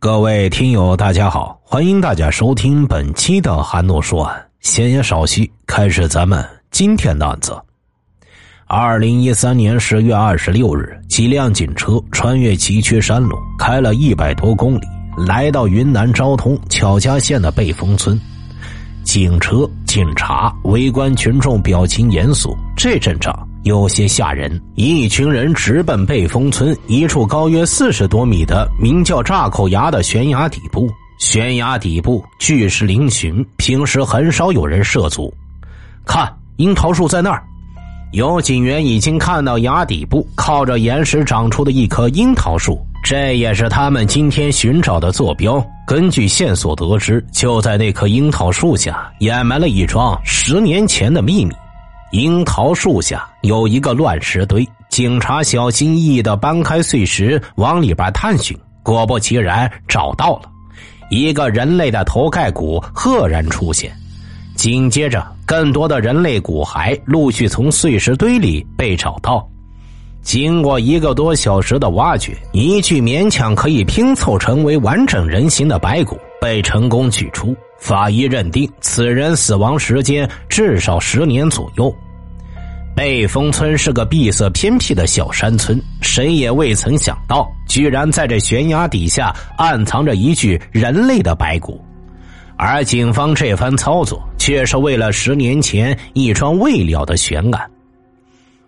各位听友，大家好，欢迎大家收听本期的韩诺说案。闲言少叙，开始咱们今天的案子。二零一三年十月二十六日，几辆警车穿越崎岖山路，开了一百多公里，来到云南昭通巧家县的背风村。警车、警察、围观群众表情严肃，这阵仗。有些吓人，一群人直奔背风村一处高约四十多米的名叫炸口崖的悬崖底部。悬崖底部巨石嶙峋，平时很少有人涉足。看，樱桃树在那儿。有警员已经看到崖底部靠着岩石长出的一棵樱桃树，这也是他们今天寻找的坐标。根据线索得知，就在那棵樱桃树下掩埋了一桩十年前的秘密。樱桃树下有一个乱石堆，警察小心翼翼的搬开碎石往里边探寻，果不其然找到了一个人类的头盖骨，赫然出现。紧接着，更多的人类骨骸陆续从碎石堆里被找到。经过一个多小时的挖掘，一具勉强可以拼凑成为完整人形的白骨被成功取出。法医认定此人死亡时间至少十年左右。背峰村是个闭塞偏僻的小山村，谁也未曾想到，居然在这悬崖底下暗藏着一具人类的白骨。而警方这番操作，却是为了十年前一桩未了的悬案。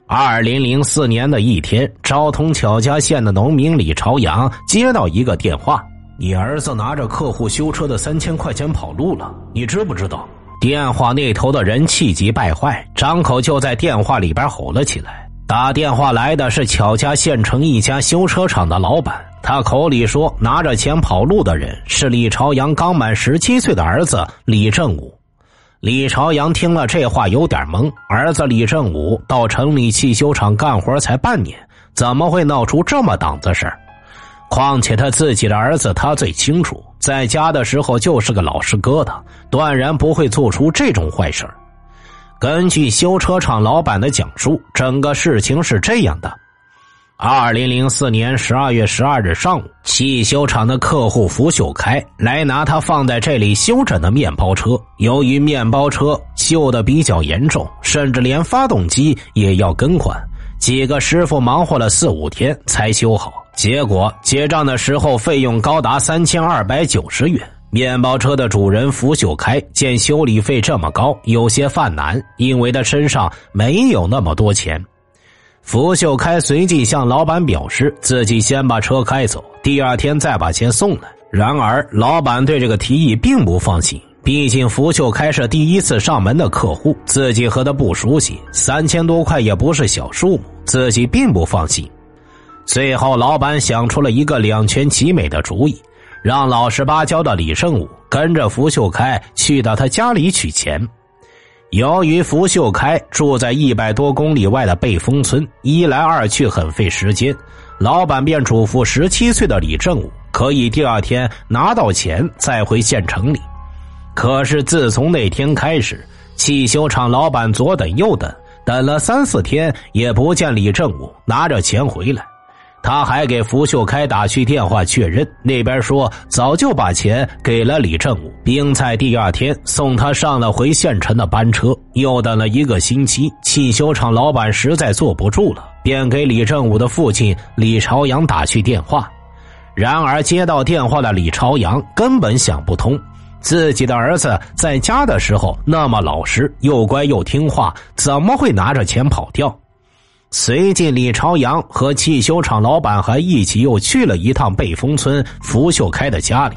二零零四年的一天，昭通巧家县的农民李朝阳接到一个电话。你儿子拿着客户修车的三千块钱跑路了，你知不知道？电话那头的人气急败坏，张口就在电话里边吼了起来。打电话来的是巧家县城一家修车厂的老板，他口里说拿着钱跑路的人是李朝阳刚满十七岁的儿子李正武。李朝阳听了这话有点懵，儿子李正武到城里汽修厂干活才半年，怎么会闹出这么档子事？况且他自己的儿子，他最清楚，在家的时候就是个老实疙瘩，断然不会做出这种坏事根据修车厂老板的讲述，整个事情是这样的：二零零四年十二月十二日上午，汽修厂的客户福秀开来拿他放在这里修整的面包车，由于面包车锈的比较严重，甚至连发动机也要更换，几个师傅忙活了四五天才修好。结果结账的时候，费用高达三千二百九十元。面包车的主人福秀开见修理费这么高，有些犯难，因为他身上没有那么多钱。福秀开随即向老板表示，自己先把车开走，第二天再把钱送来。然而，老板对这个提议并不放心，毕竟福秀开是第一次上门的客户，自己和他不熟悉，三千多块也不是小数目，自己并不放心。最后，老板想出了一个两全其美的主意，让老实巴交的李胜武跟着福秀开去到他家里取钱。由于福秀开住在一百多公里外的背风村，一来二去很费时间，老板便嘱咐十七岁的李正武可以第二天拿到钱再回县城里。可是自从那天开始，汽修厂老板左等右等，等了三四天也不见李正武拿着钱回来。他还给福秀开打去电话确认，那边说早就把钱给了李正武，并在第二天送他上了回县城的班车。又等了一个星期，汽修厂老板实在坐不住了，便给李正武的父亲李朝阳打去电话。然而接到电话的李朝阳根本想不通，自己的儿子在家的时候那么老实，又乖又听话，怎么会拿着钱跑掉？随即，李朝阳和汽修厂老板还一起又去了一趟背峰村福秀开的家里，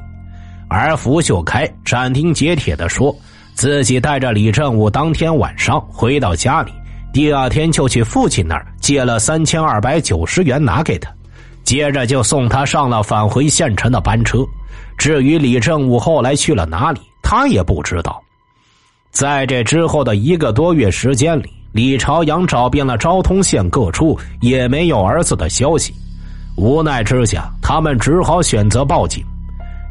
而福秀开斩钉截铁的说，自己带着李正武当天晚上回到家里，第二天就去父亲那儿借了三千二百九十元拿给他，接着就送他上了返回县城的班车。至于李正武后来去了哪里，他也不知道。在这之后的一个多月时间里。李朝阳找遍了昭通县各处，也没有儿子的消息。无奈之下，他们只好选择报警。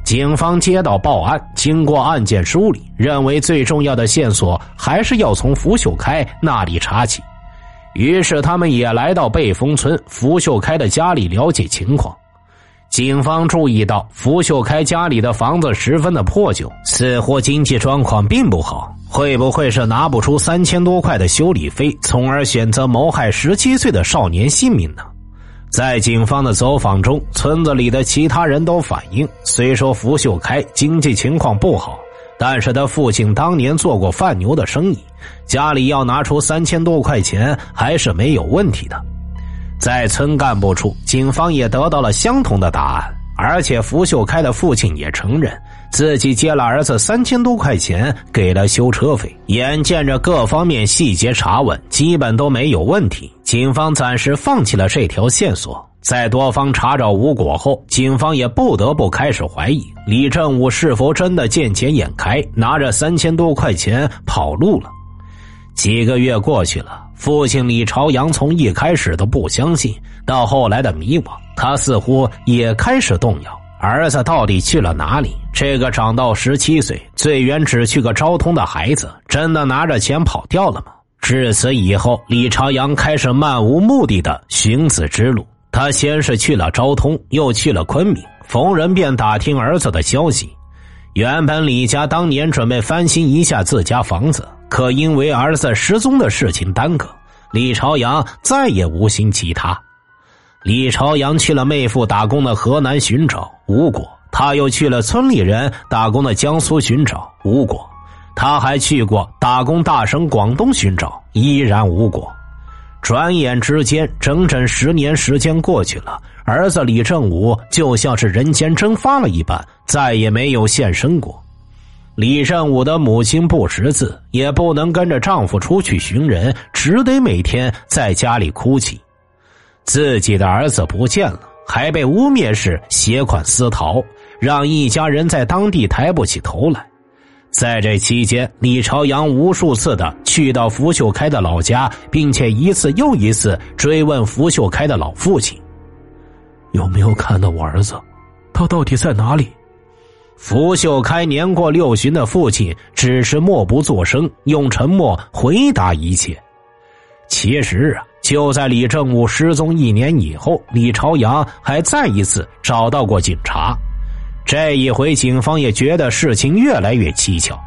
警方接到报案，经过案件梳理，认为最重要的线索还是要从福秀开那里查起。于是，他们也来到背峰村福秀开的家里了解情况。警方注意到福秀开家里的房子十分的破旧，似乎经济状况并不好。会不会是拿不出三千多块的修理费，从而选择谋害十七岁的少年性命呢？在警方的走访中，村子里的其他人都反映，虽说福秀开经济情况不好，但是他父亲当年做过贩牛的生意，家里要拿出三千多块钱还是没有问题的。在村干部处，警方也得到了相同的答案，而且福秀开的父亲也承认自己借了儿子三千多块钱给了修车费。眼见着各方面细节查问基本都没有问题，警方暂时放弃了这条线索。在多方查找无果后，警方也不得不开始怀疑李正武是否真的见钱眼开，拿着三千多块钱跑路了。几个月过去了。父亲李朝阳从一开始都不相信，到后来的迷惘，他似乎也开始动摇。儿子到底去了哪里？这个长到十七岁、最远只去个昭通的孩子，真的拿着钱跑掉了吗？至此以后，李朝阳开始漫无目的的寻子之路。他先是去了昭通，又去了昆明，逢人便打听儿子的消息。原本李家当年准备翻新一下自家房子。可因为儿子失踪的事情耽搁，李朝阳再也无心其他。李朝阳去了妹夫打工的河南寻找无果，他又去了村里人打工的江苏寻找无果，他还去过打工大省广东寻找，依然无果。转眼之间，整整十年时间过去了，儿子李正武就像是人间蒸发了一般，再也没有现身过。李正武的母亲不识字，也不能跟着丈夫出去寻人，只得每天在家里哭泣。自己的儿子不见了，还被污蔑是携款私逃，让一家人在当地抬不起头来。在这期间，李朝阳无数次的去到福秀开的老家，并且一次又一次追问福秀开的老父亲：“有没有看到我儿子？他到底在哪里？”福秀开年过六旬的父亲只是默不作声，用沉默回答一切。其实啊，就在李正武失踪一年以后，李朝阳还再一次找到过警察。这一回，警方也觉得事情越来越蹊跷。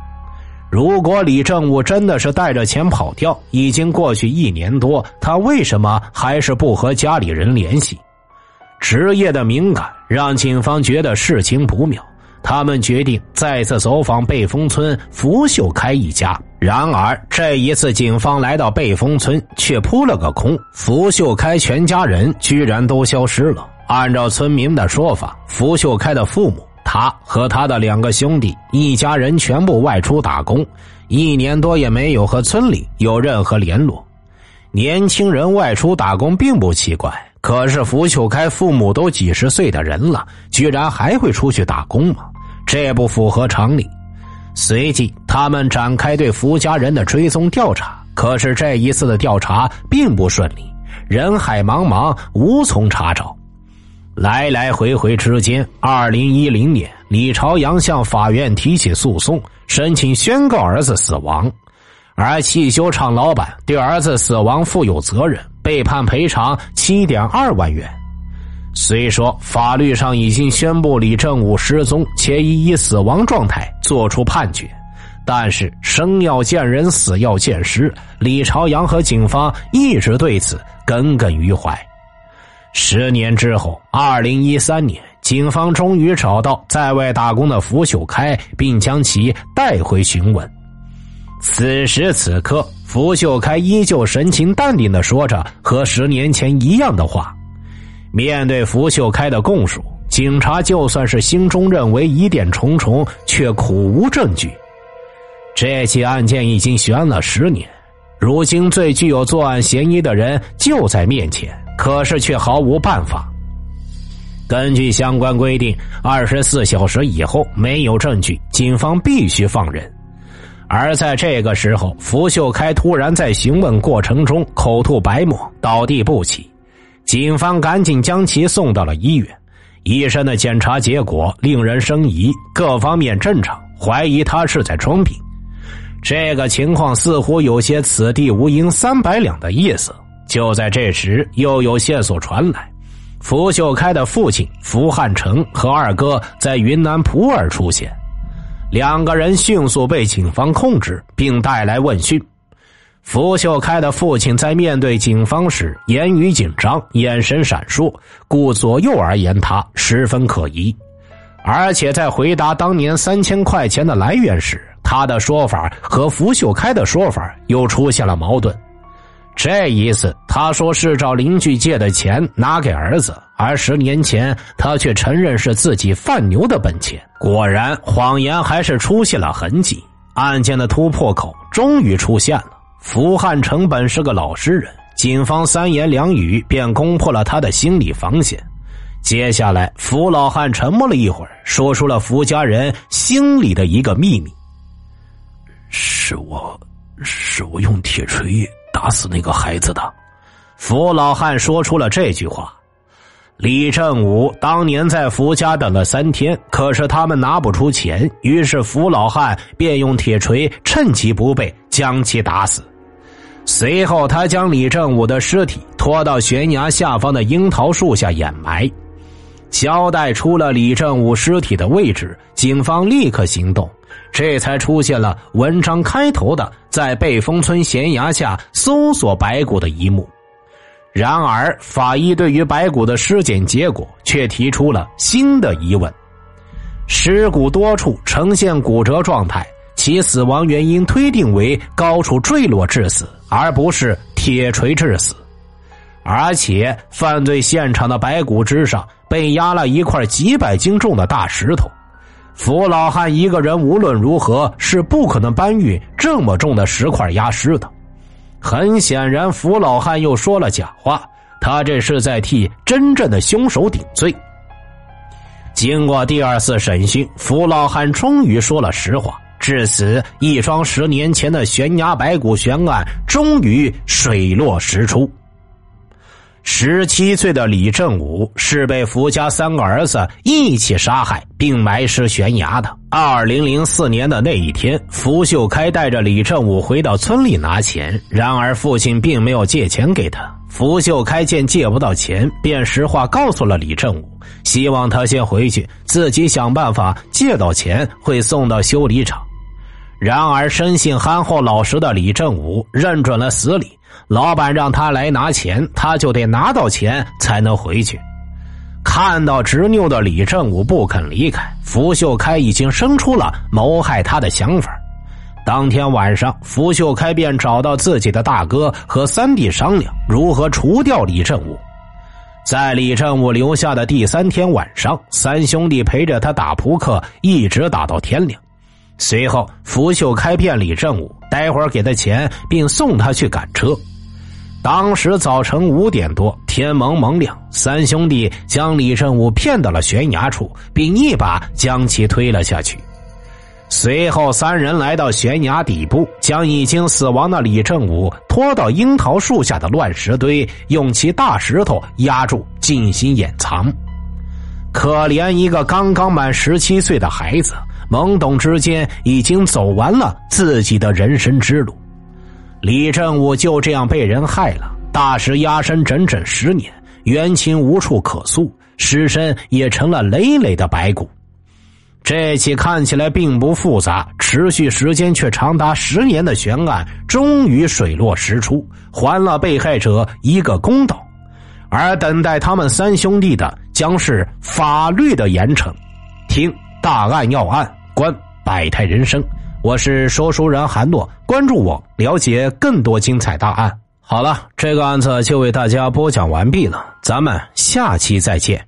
如果李正武真的是带着钱跑掉，已经过去一年多，他为什么还是不和家里人联系？职业的敏感让警方觉得事情不妙。他们决定再次走访贝峰村福秀开一家。然而，这一次警方来到贝峰村，却扑了个空。福秀开全家人居然都消失了。按照村民的说法，福秀开的父母、他和他的两个兄弟一家人全部外出打工，一年多也没有和村里有任何联络。年轻人外出打工并不奇怪，可是福秀开父母都几十岁的人了，居然还会出去打工吗？这不符合常理。随即，他们展开对福家人的追踪调查。可是这一次的调查并不顺利，人海茫茫，无从查找。来来回回之间，二零一零年，李朝阳向法院提起诉讼，申请宣告儿子死亡，而汽修厂老板对儿子死亡负有责任，被判赔偿七点二万元。虽说法律上已经宣布李正武失踪，且已以死亡状态作出判决，但是生要见人，死要见尸，李朝阳和警方一直对此耿耿于怀。十年之后，二零一三年，警方终于找到在外打工的福秀开，并将其带回询问。此时此刻，福秀开依旧神情淡定的说着和十年前一样的话。面对福秀开的供述，警察就算是心中认为疑点重重，却苦无证据。这起案件已经悬了十年，如今最具有作案嫌疑的人就在面前，可是却毫无办法。根据相关规定，二十四小时以后没有证据，警方必须放人。而在这个时候，福秀开突然在询问过程中口吐白沫，倒地不起。警方赶紧将其送到了医院，医生的检查结果令人生疑，各方面正常，怀疑他是在装病。这个情况似乎有些“此地无银三百两”的意思。就在这时，又有线索传来：福秀开的父亲福汉成和二哥在云南普洱出现，两个人迅速被警方控制并带来问讯。福秀开的父亲在面对警方时言语紧张，眼神闪烁，顾左右而言他，十分可疑。而且在回答当年三千块钱的来源时，他的说法和福秀开的说法又出现了矛盾。这一次，他说是找邻居借的钱拿给儿子，而十年前他却承认是自己贩牛的本钱。果然，谎言还是出现了痕迹。案件的突破口终于出现了。福汉成本是个老实人，警方三言两语便攻破了他的心理防线。接下来，福老汉沉默了一会儿，说出了福家人心里的一个秘密：是我，是我用铁锤。打死那个孩子的，福老汉说出了这句话。李正武当年在福家等了三天，可是他们拿不出钱，于是福老汉便用铁锤趁其不备将其打死。随后，他将李正武的尸体拖到悬崖下方的樱桃树下掩埋。交代出了李正武尸体的位置，警方立刻行动。这才出现了文章开头的在背风村悬崖下搜索白骨的一幕。然而，法医对于白骨的尸检结果却提出了新的疑问：尸骨多处呈现骨折状态，其死亡原因推定为高处坠落致死，而不是铁锤致死。而且，犯罪现场的白骨之上被压了一块几百斤重的大石头。福老汉一个人无论如何是不可能搬运这么重的石块压尸的。很显然，福老汉又说了假话，他这是在替真正的凶手顶罪。经过第二次审讯，福老汉终于说了实话，至此，一桩十年前的悬崖白骨悬案终于水落石出。十七岁的李正武是被福家三个儿子一起杀害并埋尸悬崖的。二零零四年的那一天，福秀开带着李正武回到村里拿钱，然而父亲并没有借钱给他。福秀开见借不到钱，便实话告诉了李正武，希望他先回去，自己想办法借到钱会送到修理厂。然而，生性憨厚老实的李正武认准了死理。老板让他来拿钱，他就得拿到钱才能回去。看到执拗的李正武不肯离开，福秀开已经生出了谋害他的想法。当天晚上，福秀开便找到自己的大哥和三弟商量如何除掉李正武。在李正武留下的第三天晚上，三兄弟陪着他打扑克，一直打到天亮。随后，福秀开骗李正武，待会儿给他钱，并送他去赶车。当时早晨五点多，天蒙蒙亮，三兄弟将李正武骗到了悬崖处，并一把将其推了下去。随后，三人来到悬崖底部，将已经死亡的李正武拖到樱桃树下的乱石堆，用其大石头压住，进行掩藏。可怜一个刚刚满十七岁的孩子。懵懂之间，已经走完了自己的人生之路。李正武就这样被人害了，大石压身整整十年，冤情无处可诉，尸身也成了累累的白骨。这起看起来并不复杂、持续时间却长达十年的悬案，终于水落石出，还了被害者一个公道。而等待他们三兄弟的，将是法律的严惩。听。大案要案，观百态人生。我是说书人韩诺，关注我，了解更多精彩大案。好了，这个案子就为大家播讲完毕了，咱们下期再见。